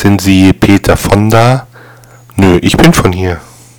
Sind Sie Peter von da? Nö, ich bin von hier.